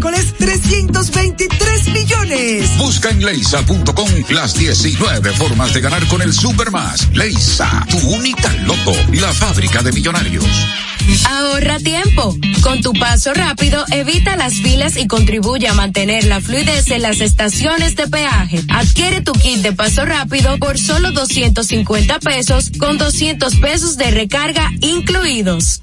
miércoles 323 millones. Busca en leisa.com las 19 formas de ganar con el Supermas. Leisa, tu única loto, la fábrica de millonarios. Ahorra tiempo. Con tu paso rápido, evita las filas y contribuye a mantener la fluidez en las estaciones de peaje. Adquiere tu kit de paso rápido por solo 250 pesos con 200 pesos de recarga incluidos.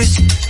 first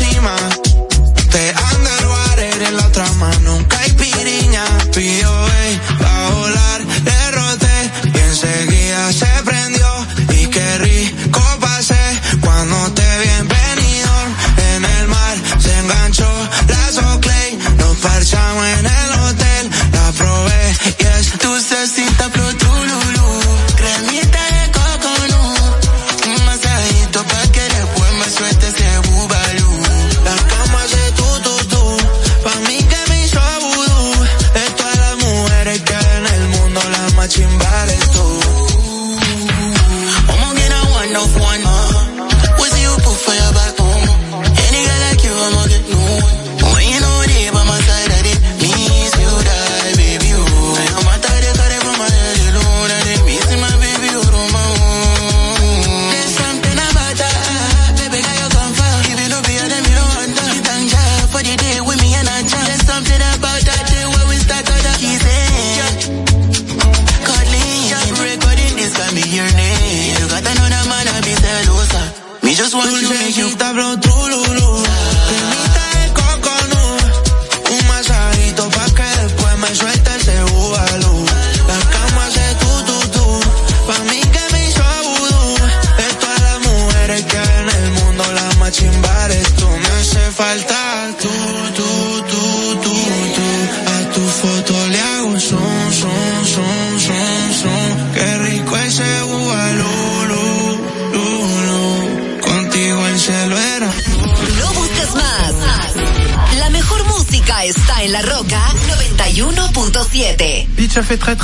encima. Te anda el water en la trama, nunca hay piriña. Pío, ey,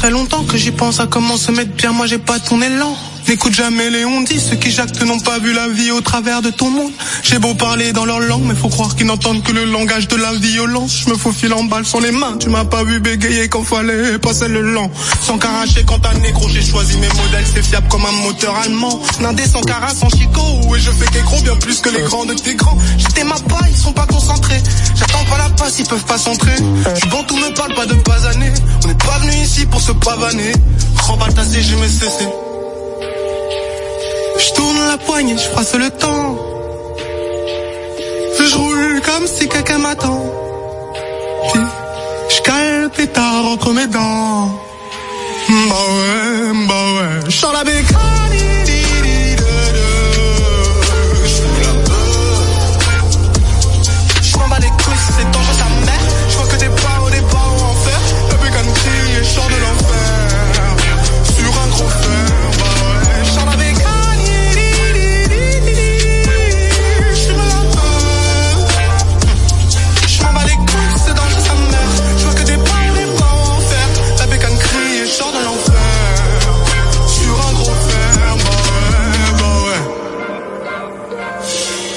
très longtemps que j'y pense à comment se mettre bien, moi j'ai pas ton élan. N'écoute jamais les on dit, ceux qui jactent n'ont pas vu la vie au travers de ton monde. J'ai beau parler dans leur langue, mais faut croire qu'ils n'entendent que le langage de la violence. Je me faufile en balle sur les mains, tu m'as pas vu bégayer quand fallait passer le lent. Sans caracher quand t'as négro, j'ai choisi mes modèles, c'est fiable comme un moteur allemand. Nindé sans cara, sans chicot, et je fais gros bien plus que les grands de tes grands. J'étais ma pas, ils sont pas concentrés. J'attends pas la passe, ils peuvent pas s'entrer. Je bon, tout me parle pas de pas années. On n'est pas venu ici pour se pavaner. Remballe ta CG, mais cessé. Je tourne la poignée, je froisse le temps. Je roule comme si quelqu'un m'attend. Je cale le pétard entre mes dents. Bah ouais, bah ouais. La bécane.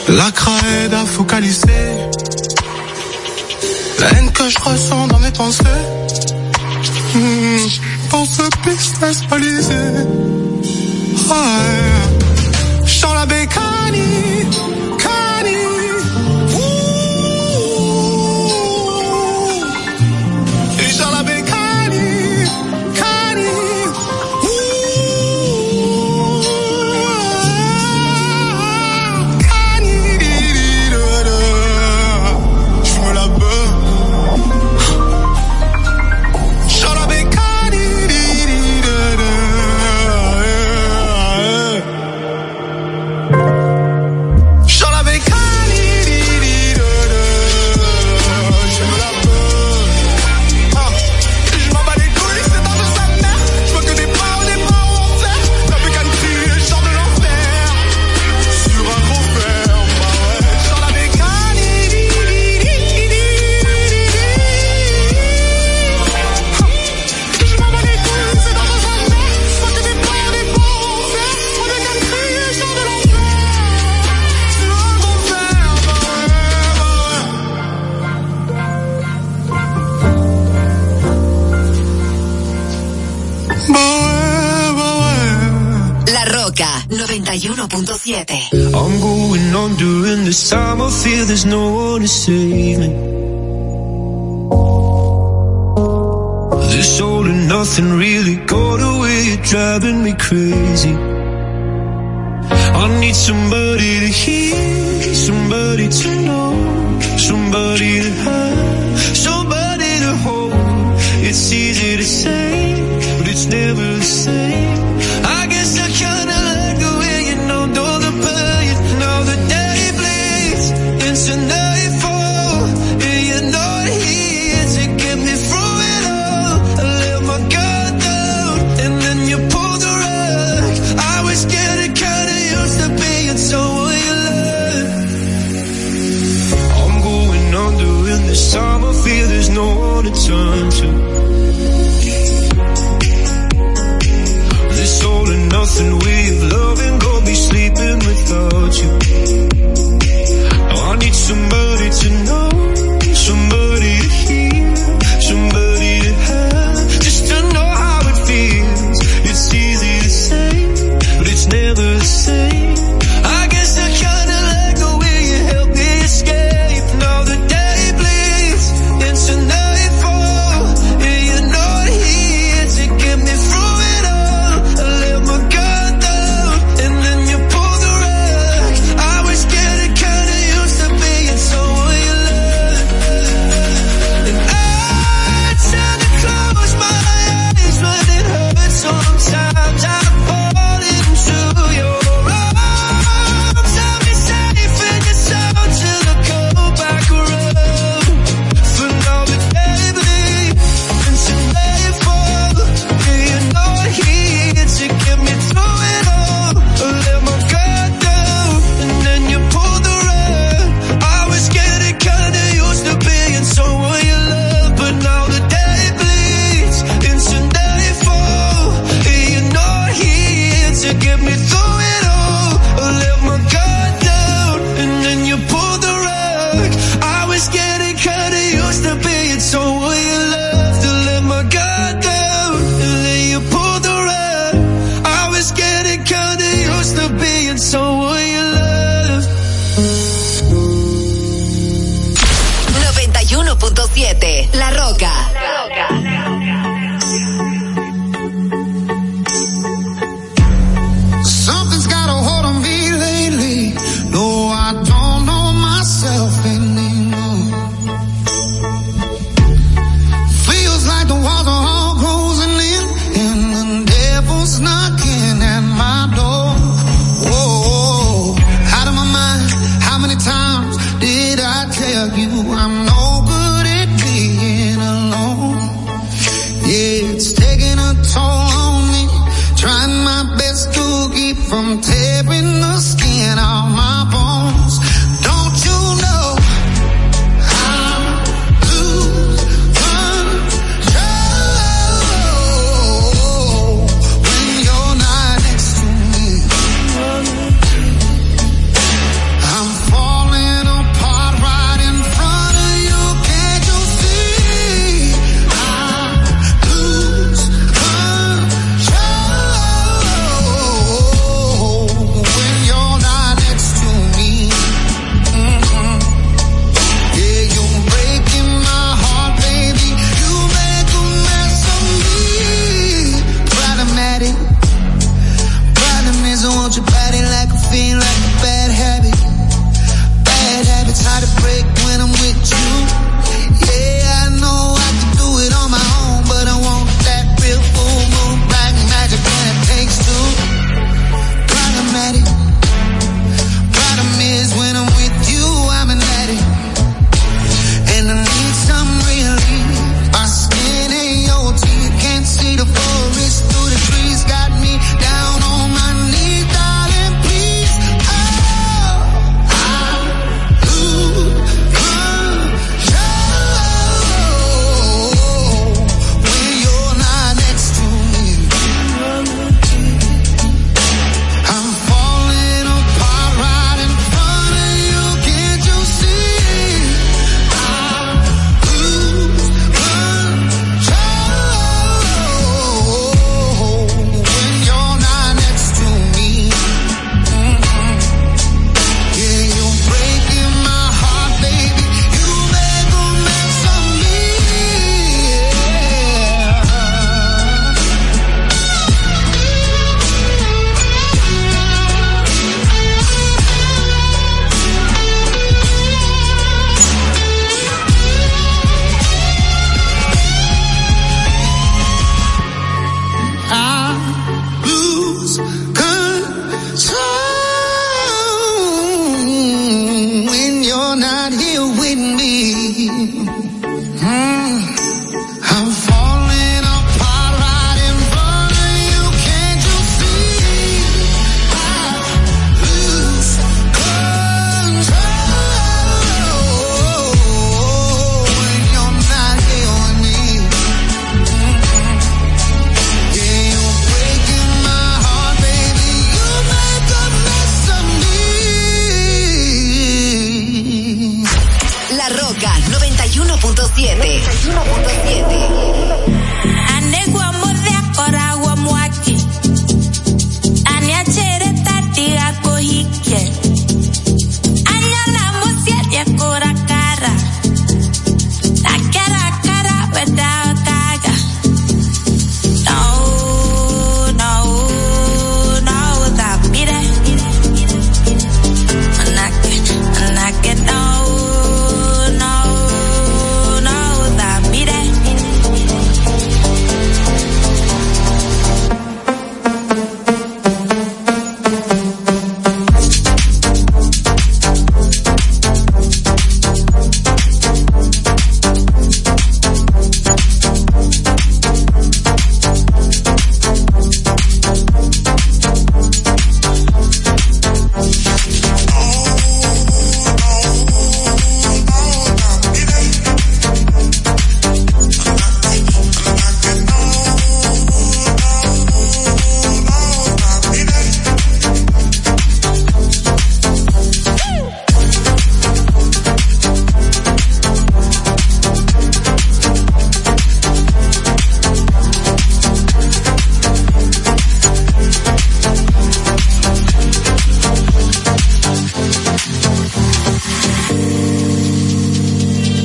La craie à focaliser La haine que je ressens dans mes pensées. Hmm, Pour ce business balisé Ouais. Je sens la bécanie There's no one to save me. This all and nothing really got away. Driving me crazy.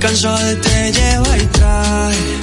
cansado de te lleva y trae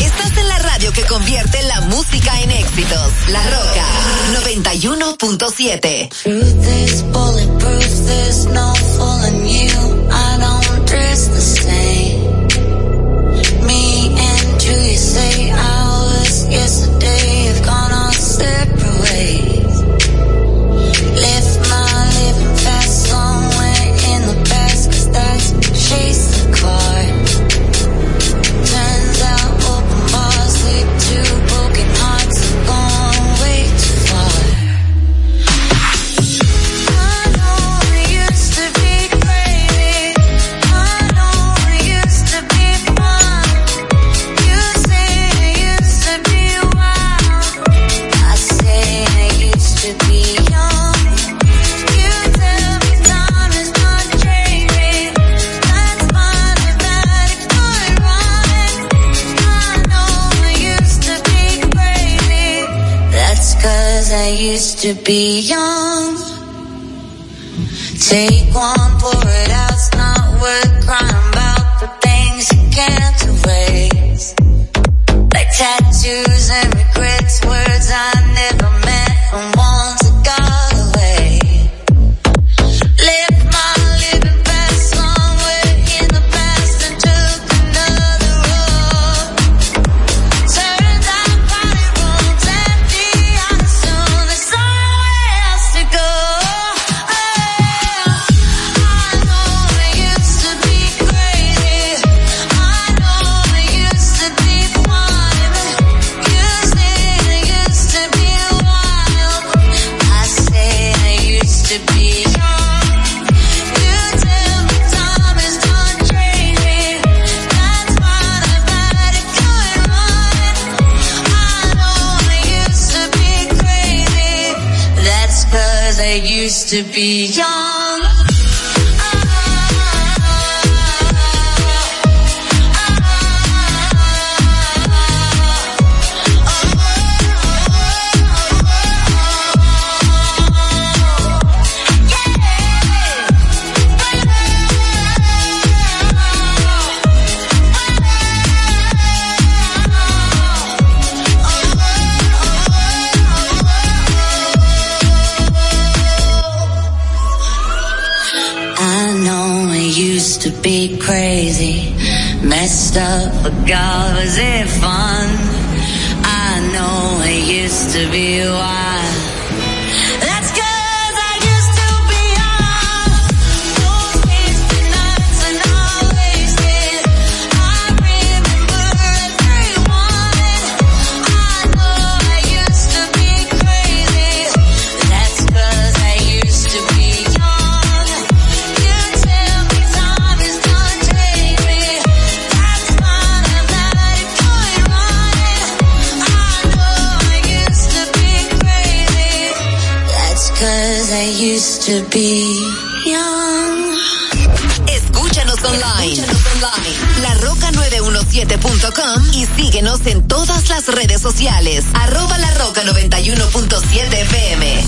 Estás en la radio que convierte la música en éxitos. La Roca 91.7. to be young. Take one for it out's not worth to be young. is it fun? I know it used to be wild. Escúchanos online. Escúchanos online. La Roca 917.com y síguenos en todas las redes sociales. Arroba Laroca91.7 FM.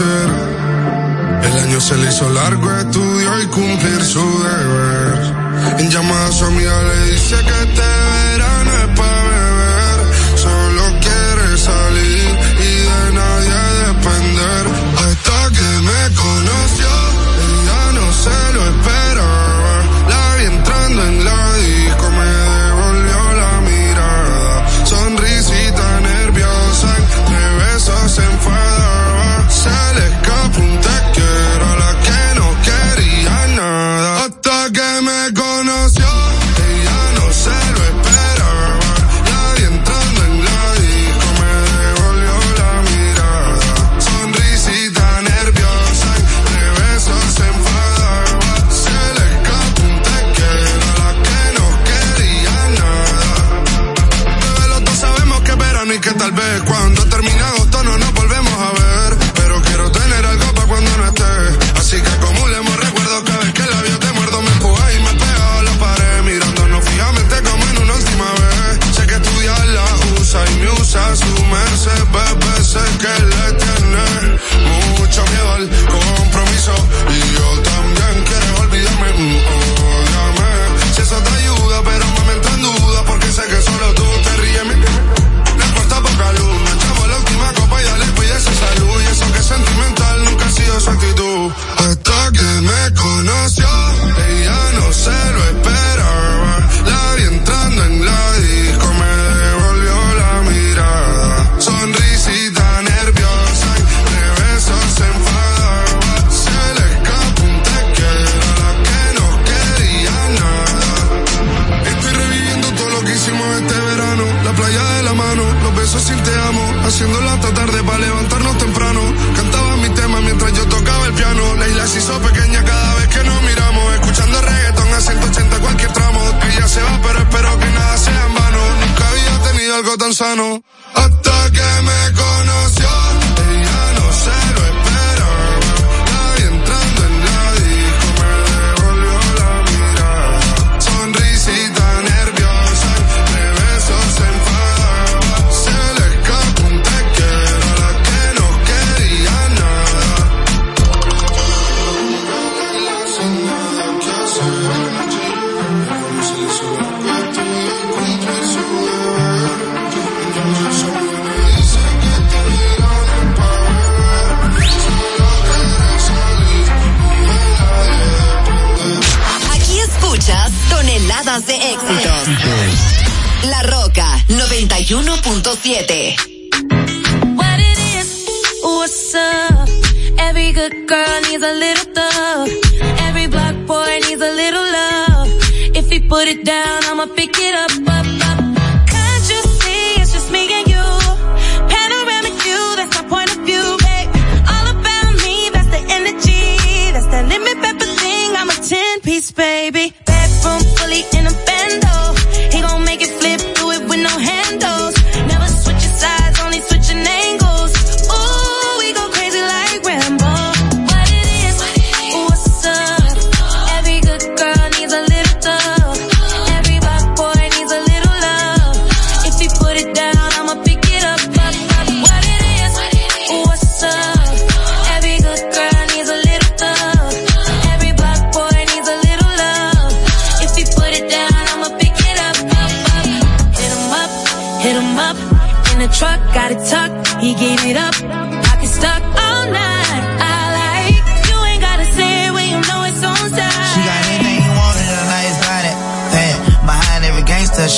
El año se le hizo largo, estudió y cumplir su deber. En llamada a su amiga le dice que este verano 7.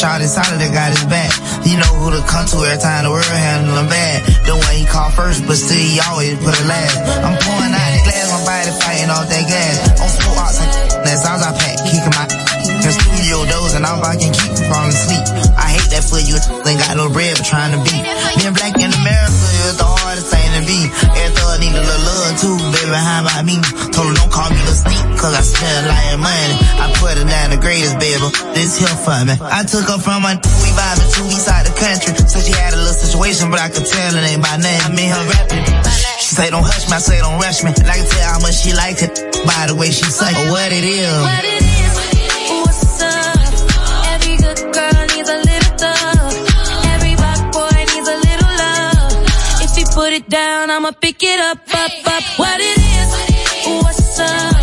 Shot inside of that got his back. He know who to come to every time the world handle him bad. The one he called first, but still he always put a last. I'm pouring out the glass, my body fighting off that gas. On full outs, like that sounds I pack, kicking my in studio doors, and I'm about to keep from falling asleep for you. Ain't got no bread for trying to be. Being black in America is the hardest thing to be. Every thug need a little love too, baby. How about me? Told her don't call me the sneak, cause I spend like money. I put her down the greatest, baby. This here for me. I took her from my two, we vibing to east side the country. Said she had a little situation, but I could tell it ain't my name. I mean her rapping. She say don't hush me, I say don't rush me. And I can tell how much she liked it by the way she say, oh, what it is. What it is. Down, I'ma pick it up, up, up. What it is, what's up?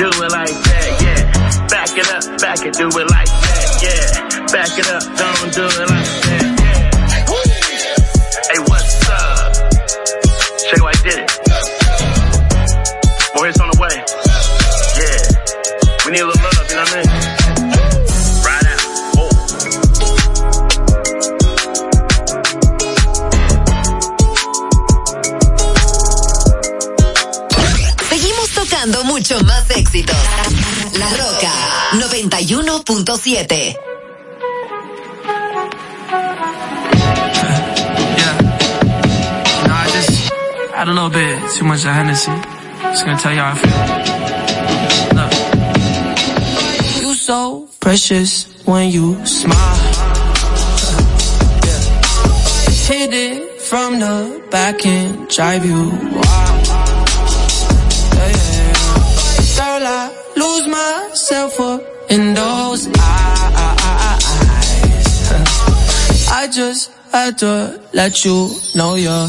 Do it like that, yeah. Back it up, back it, do it like that, yeah. Back it up, don't do it like that, 91.7. You know, I just had a little bit too much of Hennessy. Just gonna tell you how I feel. Look. You so precious when you smile. Yeah. Hit it from the back and drive you wild. Yeah, yeah. Girl, I lose myself up just had to let you know you're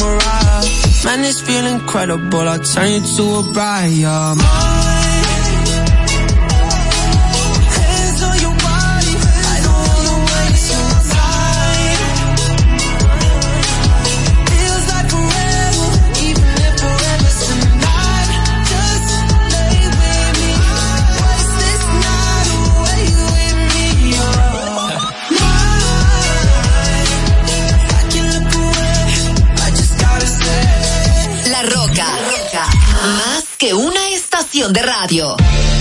Mariah. Man, this feel incredible. I'll turn you to a bride. You're de radio.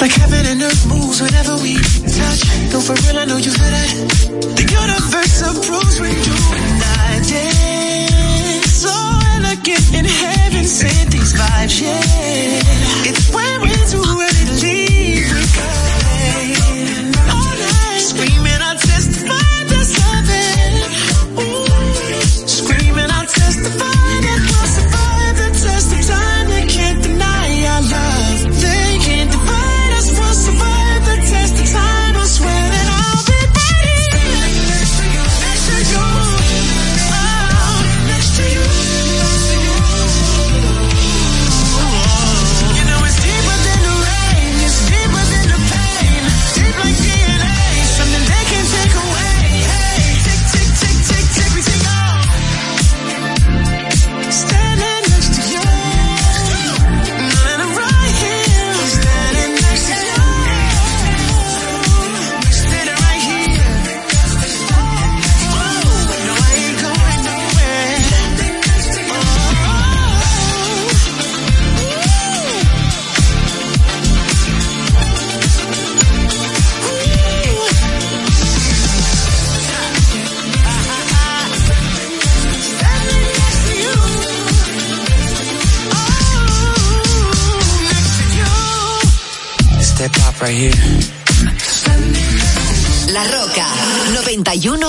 Like heaven and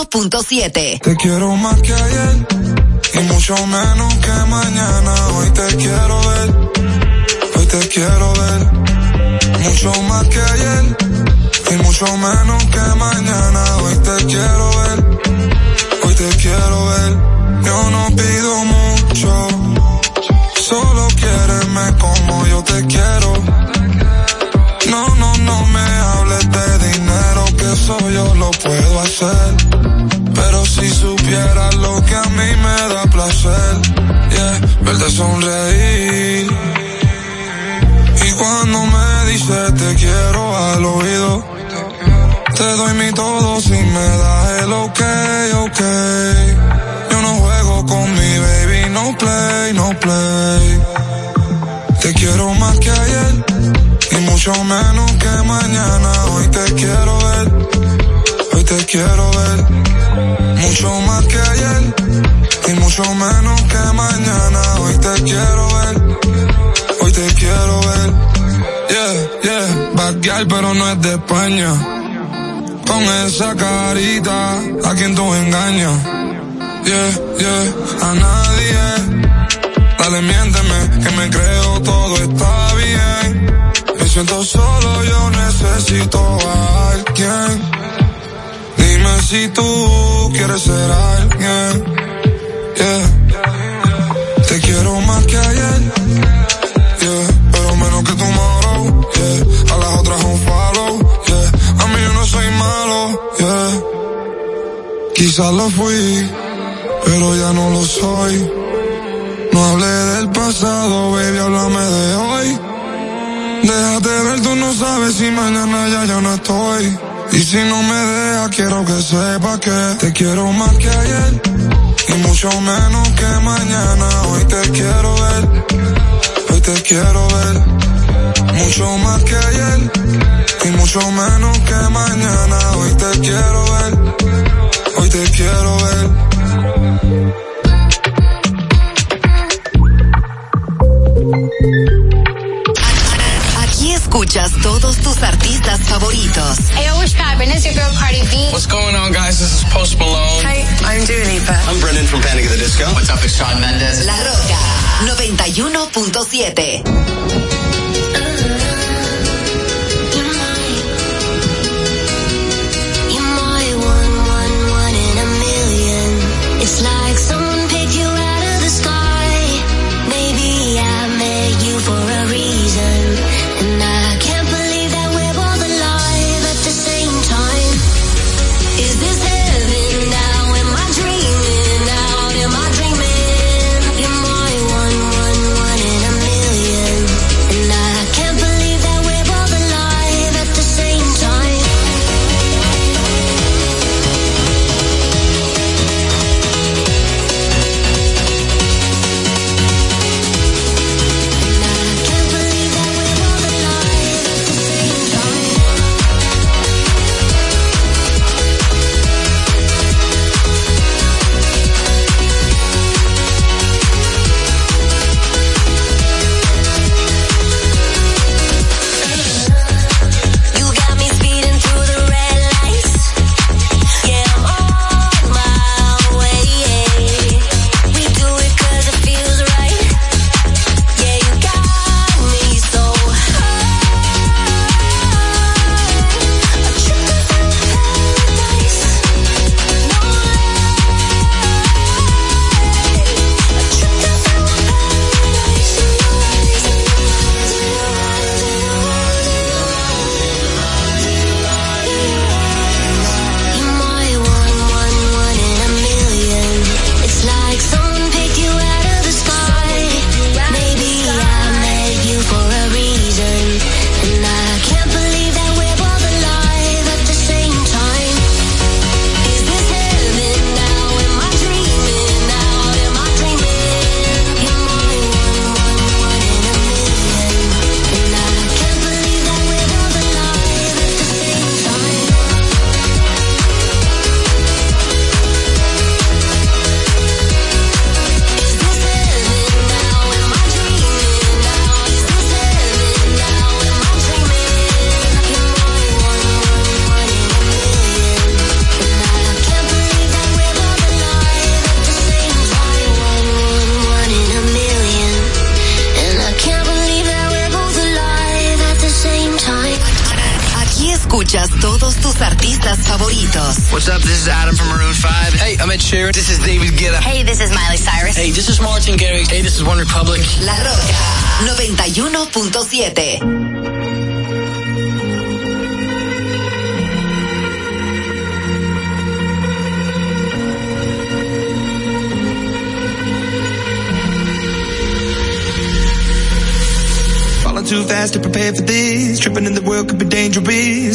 91.7. Te quiero más que ayer y mucho menos que mañana. Hoy te quiero ver, hoy te quiero ver. Mucho más que ayer y mucho menos que mañana. Hoy te quiero ver, hoy te quiero ver. Yo no pido mucho, verte sonreír. Y cuando me dices te quiero al oído, te doy mi todo si me das el ok, ok. Yo no juego con mi baby, no play, no play. Te quiero más que ayer y mucho menos que mañana. Hoy te quiero ver, hoy te quiero ver. Mucho más que ayer y mucho menos que mañana. Te quiero ver, hoy te quiero ver. Yeah, yeah, bad pero no es de España. Con esa carita, a quien tú engañas. Yeah, yeah, a nadie. Dale, miénteme, que me creo todo está bien. Me siento solo, yo necesito a alguien. Dime si tú quieres ser alguien. Yeah. Quizás lo fui, pero ya no lo soy. No hablé del pasado, baby, háblame de hoy. Déjate ver, tú no sabes si mañana ya yo no estoy. Y si no me dejas, quiero que sepas que te quiero más que ayer. Y mucho menos que mañana. Hoy te quiero ver. Hoy te quiero ver. Mucho más que ayer. Y mucho menos que mañana. Hoy te quiero ver. Hoy te quiero ver. Aquí escuchas todos tus artistas favoritos. Hey, what's poppin'? It's your girl Cardi B. What's going on, guys? This is Post Malone. Hi, I'm Dua Lipa. I'm Brendan from Panic at the Disco. What's up? It's Sean Mendes. La Roca 91.7.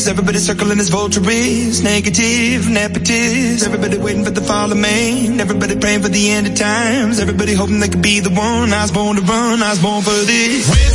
everybody circling as vultures. Negative, nepotist, everybody waiting for the fall of man. Everybody praying for the end of times. Everybody hoping they could be the one. I was born to run, I was born for this.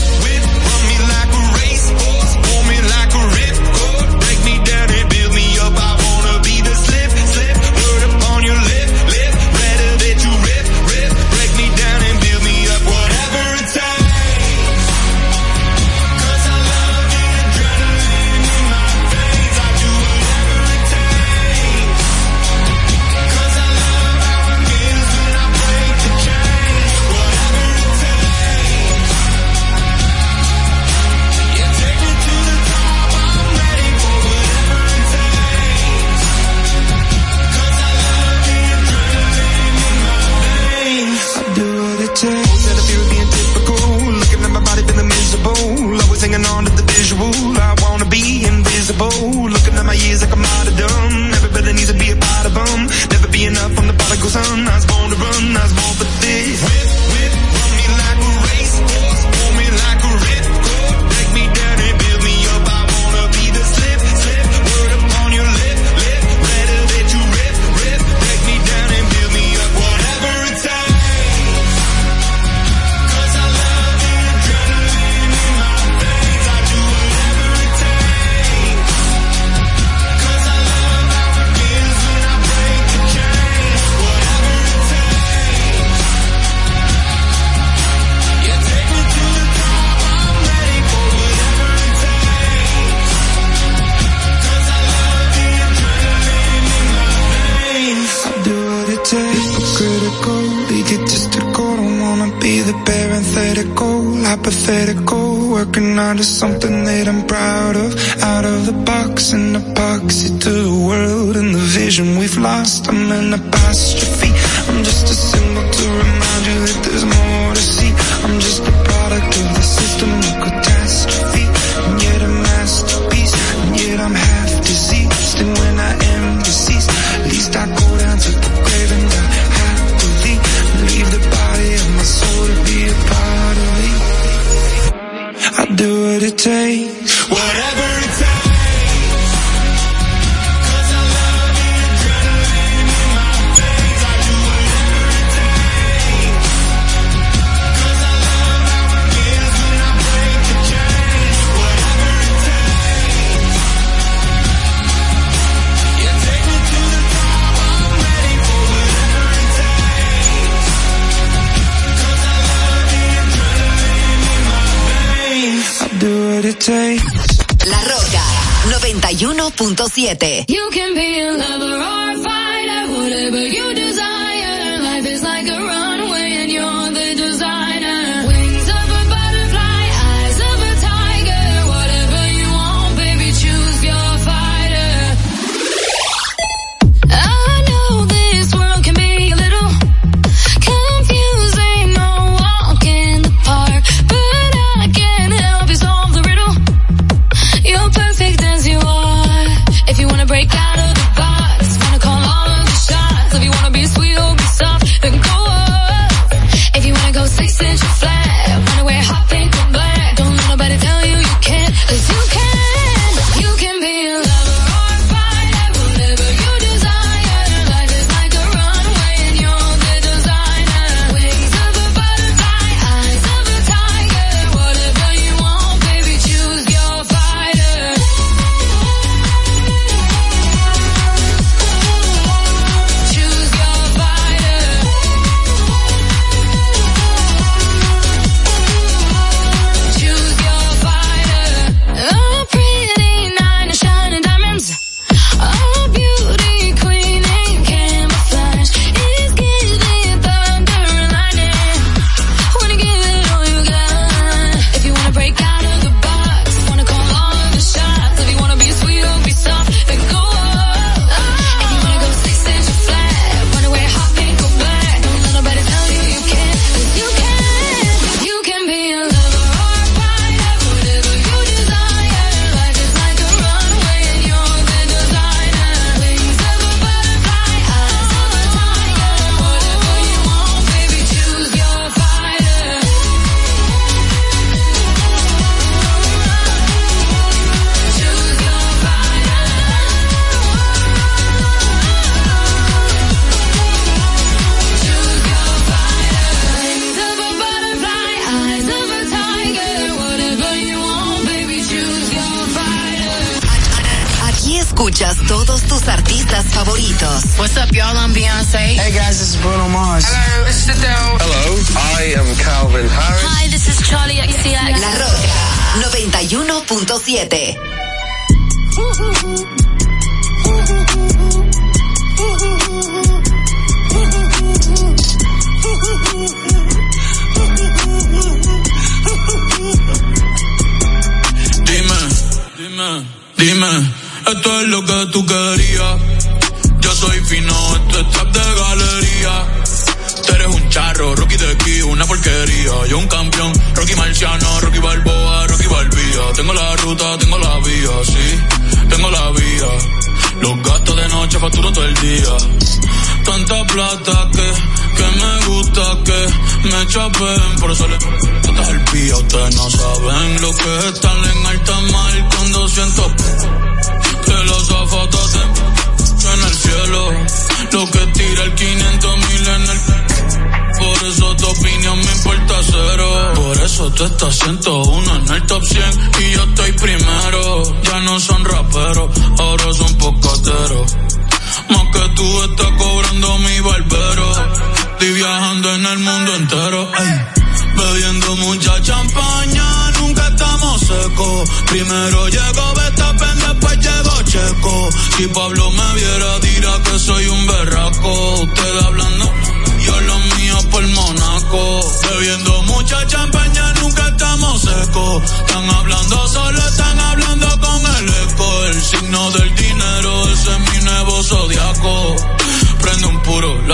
101.7.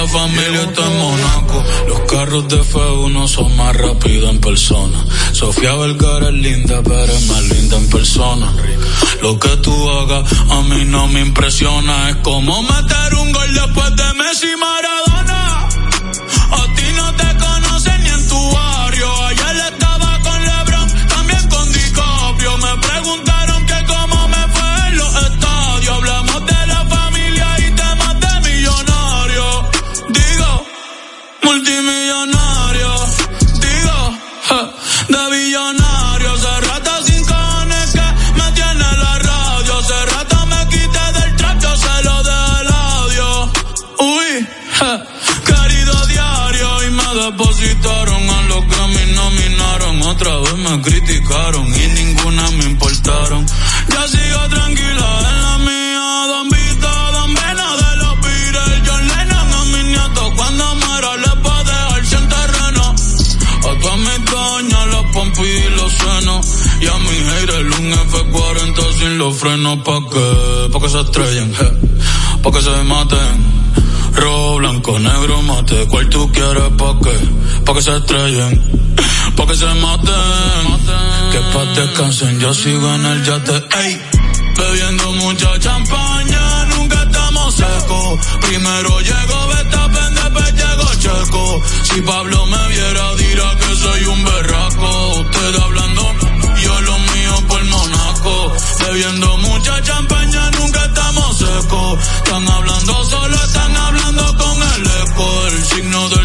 la familia está en Monaco. Los carros de F1 son más rápidos en persona. Sofía Vergara es linda, pero es más linda en persona. Lo que tú hagas a mí no me impresiona. Es como meter un gol después de Messi y criticaron y ninguna me importaron. Ya sigo tranquila en la mía. Don Vito, Don Vena de los Beatles. John Lennon a mis nietos. Cuando muera les a dejar sin terreno. A todas mis doñas, los pompis y los senos. Y a mi haters un F40 sin los frenos. ¿Pa' qué? Pa' que se estrellen. Pa' que se maten. Rojo, blanco, negro, mate. ¿Cuál tú quieres? ¿Pa' qué? Pa' que se estrellen. Pa' que se maten. Que pa' descansen. Yo sigo en el yate. Ey. Bebiendo mucha champaña, nunca estamos secos. Primero llegó Betapen, después llegó Checo. Si Pablo me viera, dirá que soy un berraco. Usted hablando, yo lo mío por Monaco. Bebiendo mucha champaña, nunca estamos secos. Están hablando solo, están hablando con el eco. El signo del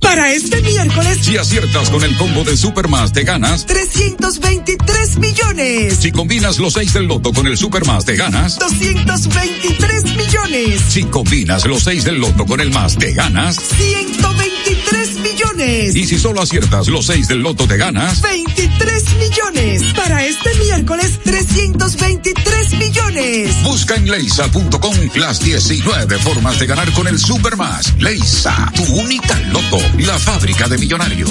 Para este miércoles, Si aciertas con el combo de Supermas, te ganas. 323 millones. Si combinas los 6 del loto con el Supermas, te ganas. 223 millones. Si combinas los 6 del loto con el más, te ganas. 123 millones. Y si solo aciertas los 6 del loto, te ganas. 23 millones. Para este miércoles, 323 millones. Busca en leisa.com las 19 formas de ganar con el Supermas. Leisa, tu única loto, la fábrica de millonarios.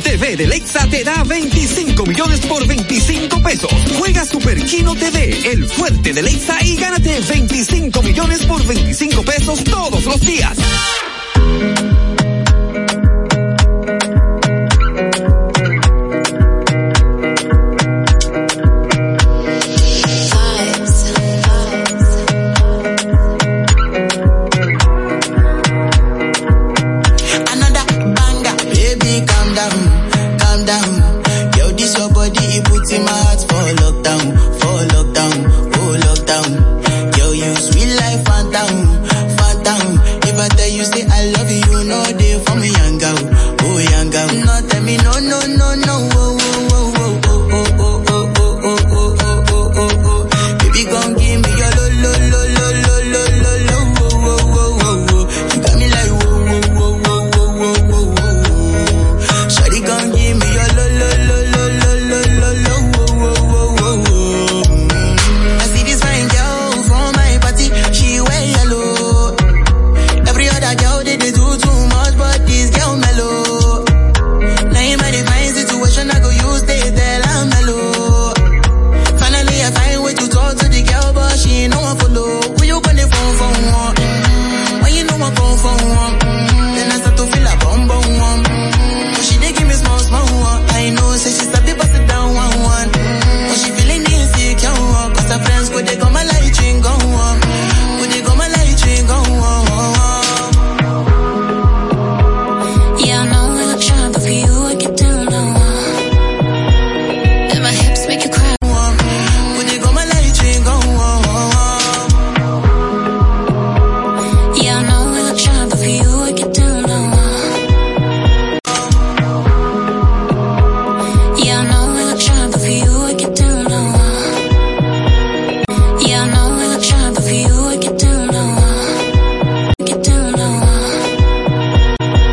TV de Lexa te da 25 millones por 25 pesos. Juega Superquino TV, el fuerte de Lexa y gánate 25 millones por 25 pesos todos los días.